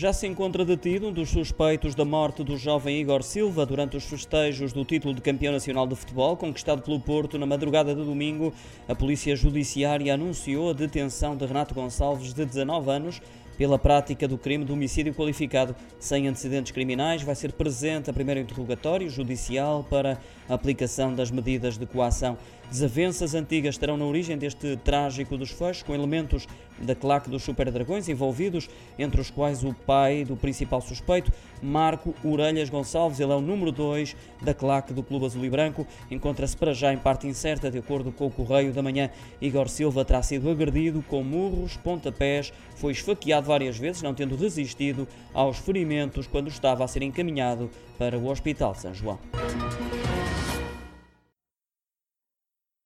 Já se encontra detido um dos suspeitos da morte do jovem Igor Silva durante os festejos do título de campeão nacional de futebol, conquistado pelo Porto na madrugada de domingo. A Polícia Judiciária anunciou a detenção de Renato Gonçalves, de 19 anos, pela prática do crime de homicídio qualificado sem antecedentes criminais. Vai ser presente a primeiro interrogatório judicial para a aplicação das medidas de coação. Desavenças antigas estarão na origem deste trágico desfecho, com elementos da claque dos Super Dragões envolvidos, entre os quais o pai do principal suspeito, Marco Orelhas Gonçalves. Ele é o número 2 da claque do Clube Azul e Branco. Encontra-se para já em parte incerta, de acordo com o Correio da Manhã. Igor Silva terá sido agredido com murros, pontapés, foi esfaqueado várias vezes, não tendo resistido aos ferimentos quando estava a ser encaminhado para o Hospital São João.